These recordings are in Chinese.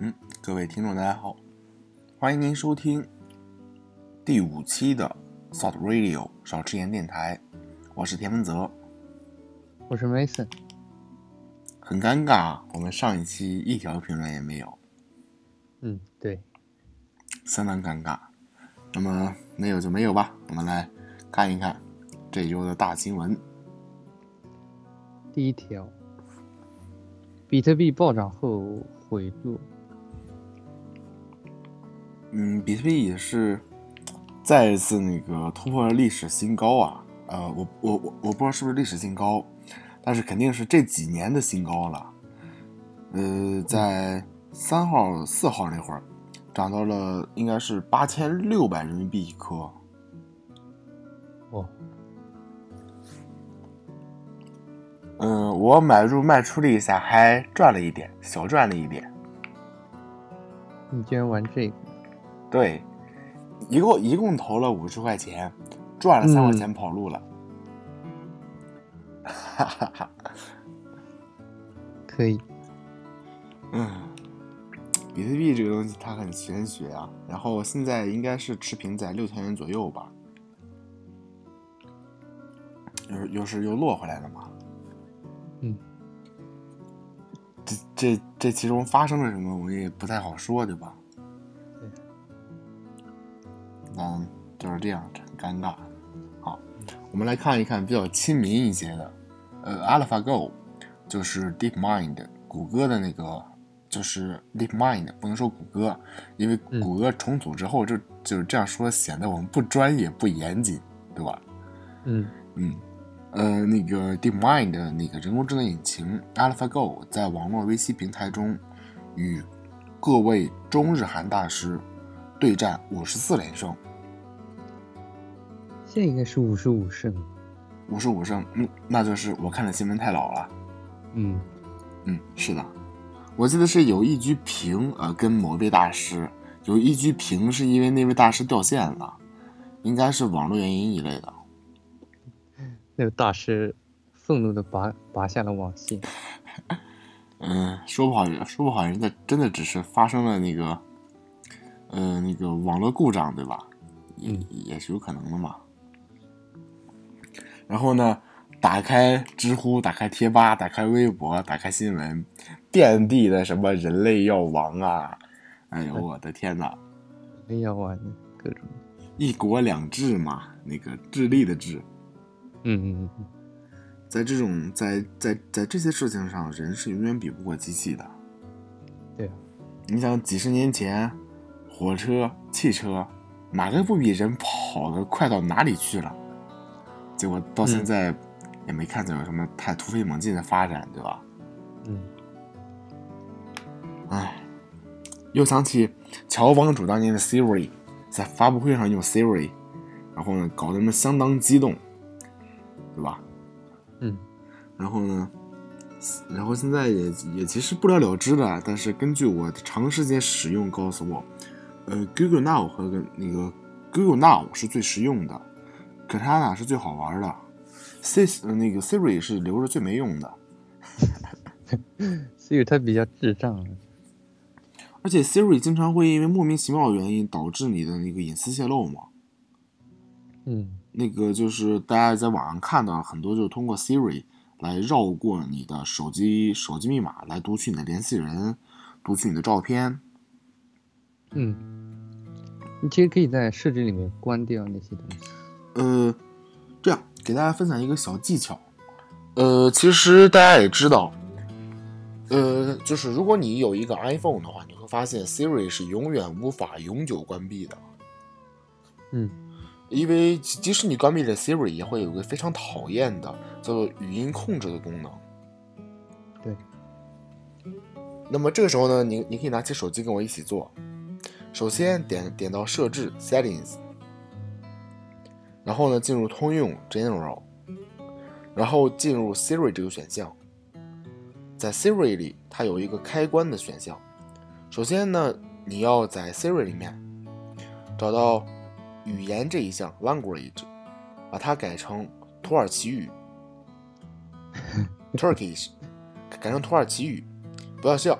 嗯，各位听众大家好，欢迎您收听第五期的 Salt Radio 少吃盐电台，我是田文泽。我是 Mason，很尴尬，我们上一期一条评论也没有，嗯，对，相当尴尬。那么没有就没有吧，我们来看一看这周的大新闻。第一条，比特币暴涨后回落，嗯，比特币也是再一次那个突破了历史新高啊！呃，我我我我不知道是不是历史新高，但是肯定是这几年的新高了。呃，在三号、四号那会儿，涨到了应该是八千六百人民币一颗。哇，嗯，我买入卖出了一下，还赚了一点，小赚了一点。你居然玩这个？对，一共一共投了五十块钱，赚了三块钱跑路了。哈哈哈，可以，嗯，比特币这个东西它很玄学啊。然后现在应该是持平在六千元左右吧，又又是又落回来了嘛。嗯，这这这其中发生了什么，我也不太好说，对吧？嗯，就是这样，很尴尬。好，我们来看一看比较亲民一些的，呃，AlphaGo 就是 DeepMind 谷歌的那个，就是 DeepMind 不能说谷歌，因为谷歌重组之后就就是这样说显得我们不专业不严谨，对吧？嗯嗯。呃，那个 DeepMind 的那个人工智能引擎 AlphaGo 在网络围棋平台中，与各位中日韩大师对战五十四连胜。现在应该是五十五胜。五十五胜，嗯，那就是我看的新闻太老了。嗯嗯，是的，我记得是有一局平，呃，跟某位大师有一局平，是因为那位大师掉线了，应该是网络原因一类的。那个大师愤怒的拔拔下了网线。嗯，说不好，说不好，人家真的只是发生了那个，呃，那个网络故障，对吧？也也是有可能的嘛。然后呢，打开知乎，打开贴吧，打开微博，打开新闻，遍地的什么人类要亡啊！哎呦，我的天哪！人类要亡，各种一国两制嘛，那个智利的智。嗯嗯嗯，在这种在在在这些事情上，人是永远比不过机器的。对啊，你想几十年前，火车、汽车，哪个不比人跑得快到哪里去了？结果到现在，也没看见有什么太突飞猛进的发展，对吧？嗯。唉，又想起乔帮主当年的 Siri，在发布会上用 Siri，然后呢，搞得们相当激动。对吧？嗯，然后呢，然后现在也也其实不了了之了。但是根据我长时间使用告诉我，呃，Google Now 和那个 Google Now 是最实用的，Katana 是最好玩的，Sis 那个 Siri 是留着最没用的。Siri 它比较智障，而且 Siri 经常会因为莫名其妙的原因导致你的那个隐私泄露嘛。嗯。那个就是大家在网上看到很多，就是通过 Siri 来绕过你的手机手机密码来读取你的联系人，读取你的照片。嗯，你其实可以在设置里面关掉那些东西。呃，这样给大家分享一个小技巧。呃，其实大家也知道，呃，就是如果你有一个 iPhone 的话，你会发现 Siri 是永远无法永久关闭的。嗯。因为即使你关闭了 Siri，也会有个非常讨厌的叫做语音控制的功能。对。那么这个时候呢，你你可以拿起手机跟我一起做。首先点点到设置 Settings，然后呢进入通用 General，然后进入 Siri 这个选项。在 Siri 里，它有一个开关的选项。首先呢，你要在 Siri 里面找到。语言这一项 language，把它改成土耳其语，Turkish，改成土耳其语，不要笑。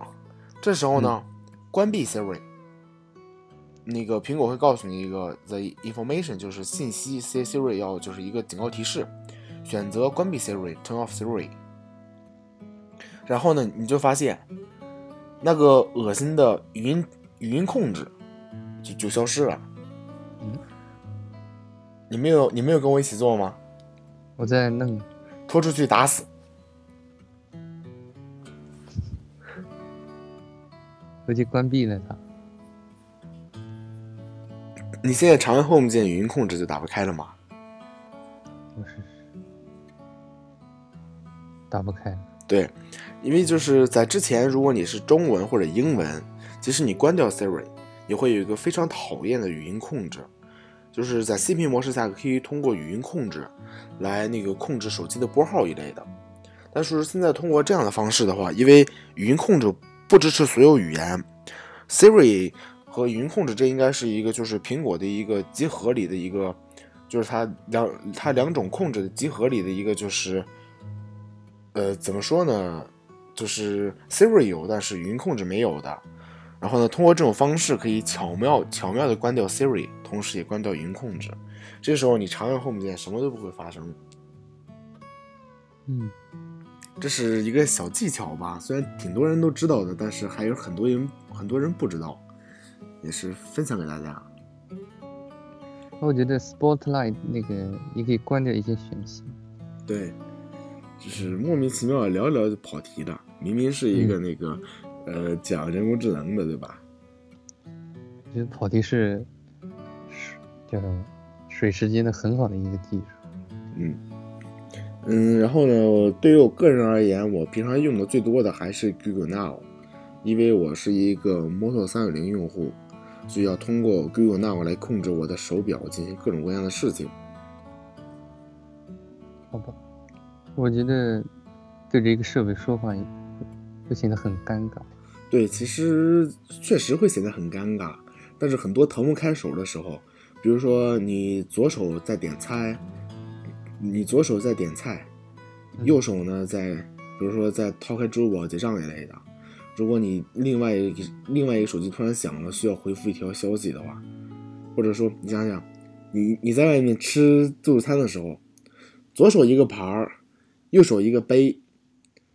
这时候呢，关闭 Siri。那个苹果会告诉你一个 the information 就是信息，say Siri 要就是一个警告提示，选择关闭 Siri，turn off Siri。然后呢，你就发现那个恶心的语音语音控制就就消失了。嗯，你没有你没有跟我一起做吗？我在弄，拖出去打死。我就关闭了它。你现在长按 Home 键语音控制就打不开了吗？我试试，打不开。对，因为就是在之前，如果你是中文或者英文，即使你关掉 Siri，也会有一个非常讨厌的语音控制，就是在 CP 模式下可以通过语音控制来那个控制手机的拨号一类的。但是现在通过这样的方式的话，因为语音控制不支持所有语言，Siri 和语音控制这应该是一个就是苹果的一个集合里的一个，就是它两它两种控制的集合里的一个就是。呃，怎么说呢？就是 Siri 有，但是语音控制没有的。然后呢，通过这种方式可以巧妙巧妙的关掉 Siri，同时也关掉语音控制。这时候你长按 Home 键，什么都不会发生。嗯，这是一个小技巧吧，虽然挺多人都知道的，但是还有很多人很多人不知道，也是分享给大家。我觉得 Spotlight 那个也可以关掉一些选项。对。就是莫名其妙聊一聊就跑题了，明明是一个那个，呃，讲人工智能的，对吧？我觉得跑题是，是叫什么？水时间的很好的一个技术。嗯嗯，然后呢，对于我个人而言，我平常用的最多的还是 Google Now，因为我是一个 Moto 三六零用户，所以要通过 Google Now 来控制我的手表进行各种各样的事情。好吧。我觉得对着一个设备说话会显得很尴尬。对，其实确实会显得很尴尬。但是很多腾不开手的时候，比如说你左手在点菜，你左手在点菜，右手呢在，比如说在掏开支付宝结账一类的。如果你另外一个另外一个手机突然响了，需要回复一条消息的话，或者说你想想，你你在外面吃自助餐的时候，左手一个盘儿。右手一个杯，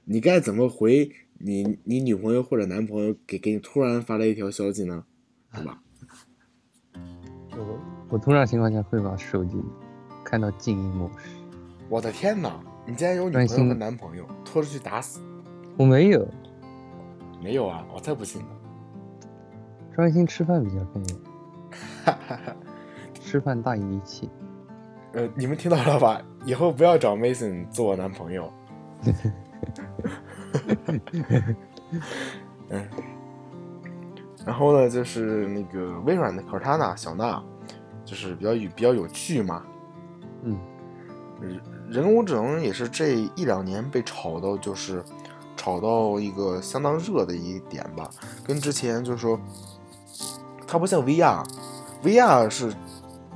你该怎么回你你女朋友或者男朋友给给你突然发来一条消息呢？是吧？我我通常情况下会把手机看到静音模式。我的天哪！你竟然有女朋友和男朋友，拖出去打死！我没有，没有啊！我才不信呢。专心吃饭比较重要。哈哈哈！吃饭大于一切。呃，你们听到了吧？以后不要找 Mason 做我男朋友。嗯，然后呢，就是那个微软的 Cortana 小娜，就是比较有比较有趣嘛。嗯，人工智能也是这一两年被炒到，就是炒到一个相当热的一点吧。跟之前就是说，它不像 VR，VR 是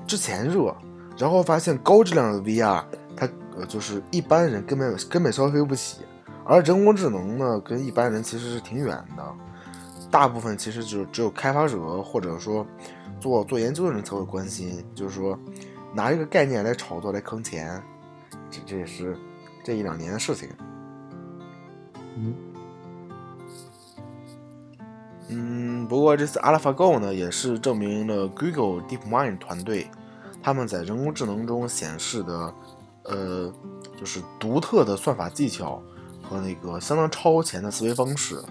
之前热。然后发现高质量的 VR，它呃就是一般人根本根本消费不起，而人工智能呢，跟一般人其实是挺远的，大部分其实就是只有开发者或者说做做研究的人才会关心，就是说拿这个概念来炒作来坑钱，这这也是这一两年的事情。嗯，嗯，不过这次 AlphaGo 呢，也是证明了 Google DeepMind 团队。他们在人工智能中显示的，呃，就是独特的算法技巧和那个相当超前的思维方式，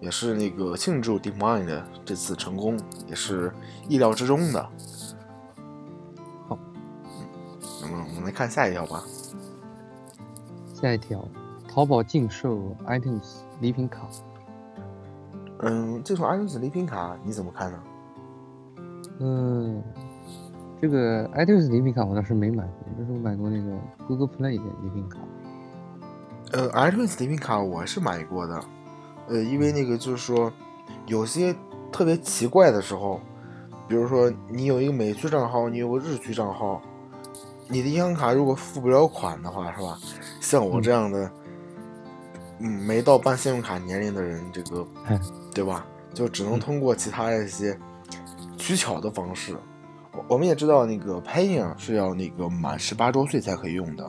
也是那个庆祝 DeepMind 这次成功，也是意料之中的。好，那么我们来看下一条吧。下一条，淘宝禁售 iTunes 礼品卡。嗯，这种 iTunes 礼品卡你怎么看呢？嗯。这个 iTunes 礼品卡我倒是没买过，但是我买过那个 Google Play 的礼品卡。呃，iTunes 礼品卡我是买过的，呃，因为那个就是说，有些特别奇怪的时候，比如说你有一个美区账号，你有个日区账号，你的银行卡如果付不了款的话，是吧？像我这样的，嗯，没到办信用卡年龄的人，这个，对吧？就只能通过其他一些取巧的方式。我我们也知道，那个 Paying 是要那个满十八周岁才可以用的，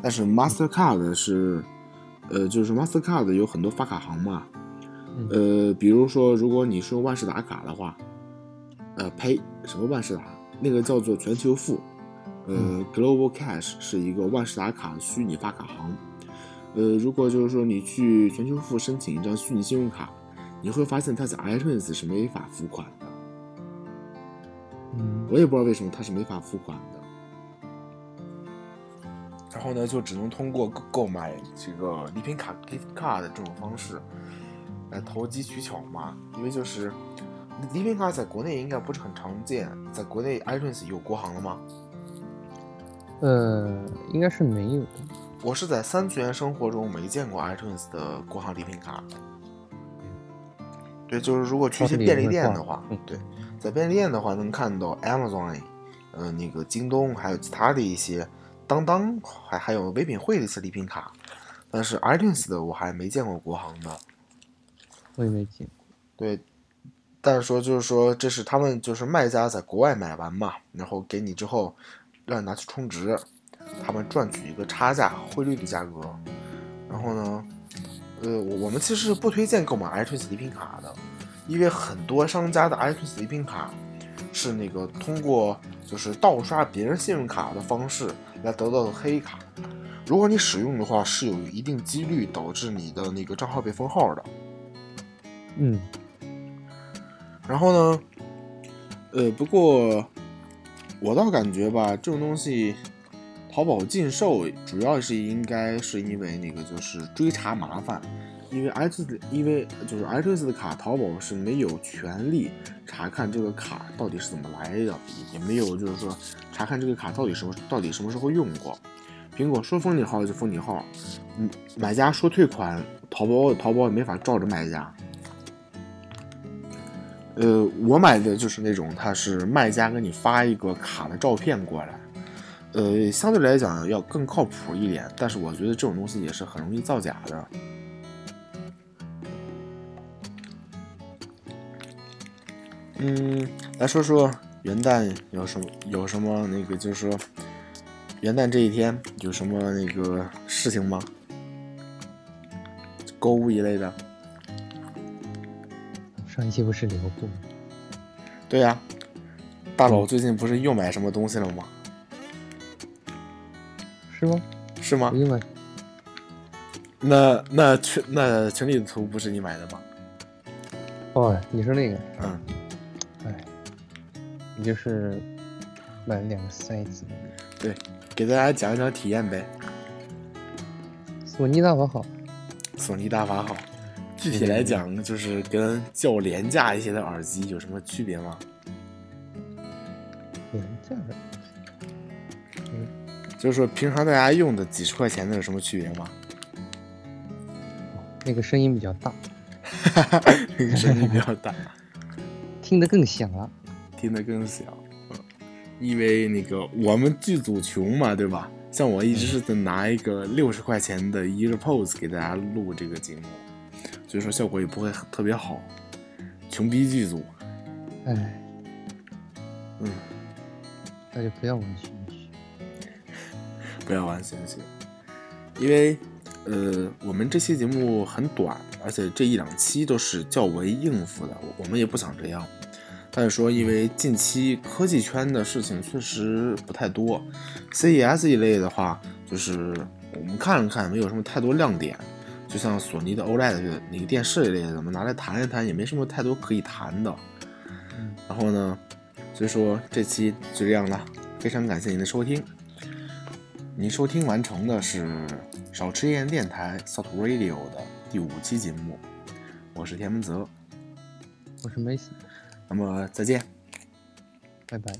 但是 Mastercard 是，呃，就是 Mastercard 有很多发卡行嘛，呃，比如说如果你是用万事达卡的话，呃，Pay 什么万事达，那个叫做全球付，呃，Global Cash 是一个万事达卡虚拟发卡行，呃，如果就是说你去全球付申请一张虚拟信用卡，你会发现它在 iTunes 是没法付款的。嗯，我也不知道为什么它是没法付款的。然后呢，就只能通过购购买这个礼品卡 gift card 这种方式来投机取巧嘛。因为就是礼品卡在国内应该不是很常见，在国内 iTunes 有国行了吗？呃，应该是没有的。我是在三次元生活中没见过 iTunes 的国行礼品卡。对，就是如果去一些便利店的话，对。在便利店的话，能看到 Amazon，呃，那个京东，还有其他的一些当当，还还有唯品会的一些礼品卡。但是 iTunes 的我还没见过国行的，我也没见过。对，但是说就是说，这是他们就是卖家在国外买完嘛，然后给你之后，让你拿去充值，他们赚取一个差价汇率的价格。然后呢，呃，我们其实是不推荐购买 iTunes 礼品卡的。因为很多商家的 iTunes 礼品卡是那个通过就是盗刷别人信用卡的方式来得到的黑卡，如果你使用的话，是有一定几率导致你的那个账号被封号的。嗯，然后呢，呃，不过我倒感觉吧，这种东西淘宝禁售，主要是应该是因为那个就是追查麻烦。因为 X 的因为就是 X 的卡，淘宝是没有权利查看这个卡到底是怎么来的，也没有就是说查看这个卡到底什么到底什么时候用过。苹果说封你号就封你号，嗯，买家说退款，淘宝淘宝也没法照着卖家。呃，我买的就是那种，他是卖家给你发一个卡的照片过来，呃，相对来讲要更靠谱一点，但是我觉得这种东西也是很容易造假的。嗯，来说说元旦有什么有什么那个，就是说元旦这一天有什么那个事情吗？购物一类的。上一期不是聊过吗？对呀，大佬最近不是又买什么东西了吗？是吗？是吗？你买？那那群那群里的图不是你买的吗？哦，你说那个？嗯。哎你就是买了两个塞子，对，给大家讲一讲体验呗。索尼大法好，索尼大法好。具体来讲，就是跟较廉价一些的耳机有什么区别吗？廉价的，嗯，就是说平常大家用的几十块钱的有什么区别吗？那个声音比较大，哈哈，那个声音比较大，听得更响了。听得更响，因为那个我们剧组穷嘛，对吧？像我一直是在拿一个六十块钱的 EarPods 给大家录这个节目，所以说效果也不会特别好，穷逼剧组。哎，嗯，那就不要玩玄学，不要玩玄学，因为呃，我们这期节目很短，而且这一两期都是较为应付的，我们也不想这样。但是说，因为近期科技圈的事情确实不太多，CES 一类的话，就是我们看了看，没有什么太多亮点。就像索尼的 OLED 的那个电视一类的，咱们拿来谈一谈，也没什么太多可以谈的。然后呢，所以说这期就这样了，非常感谢您的收听。您收听完成的是少吃盐电台 Salt Radio 的第五期节目，我是田文泽，我是梅西。那么再见，拜拜。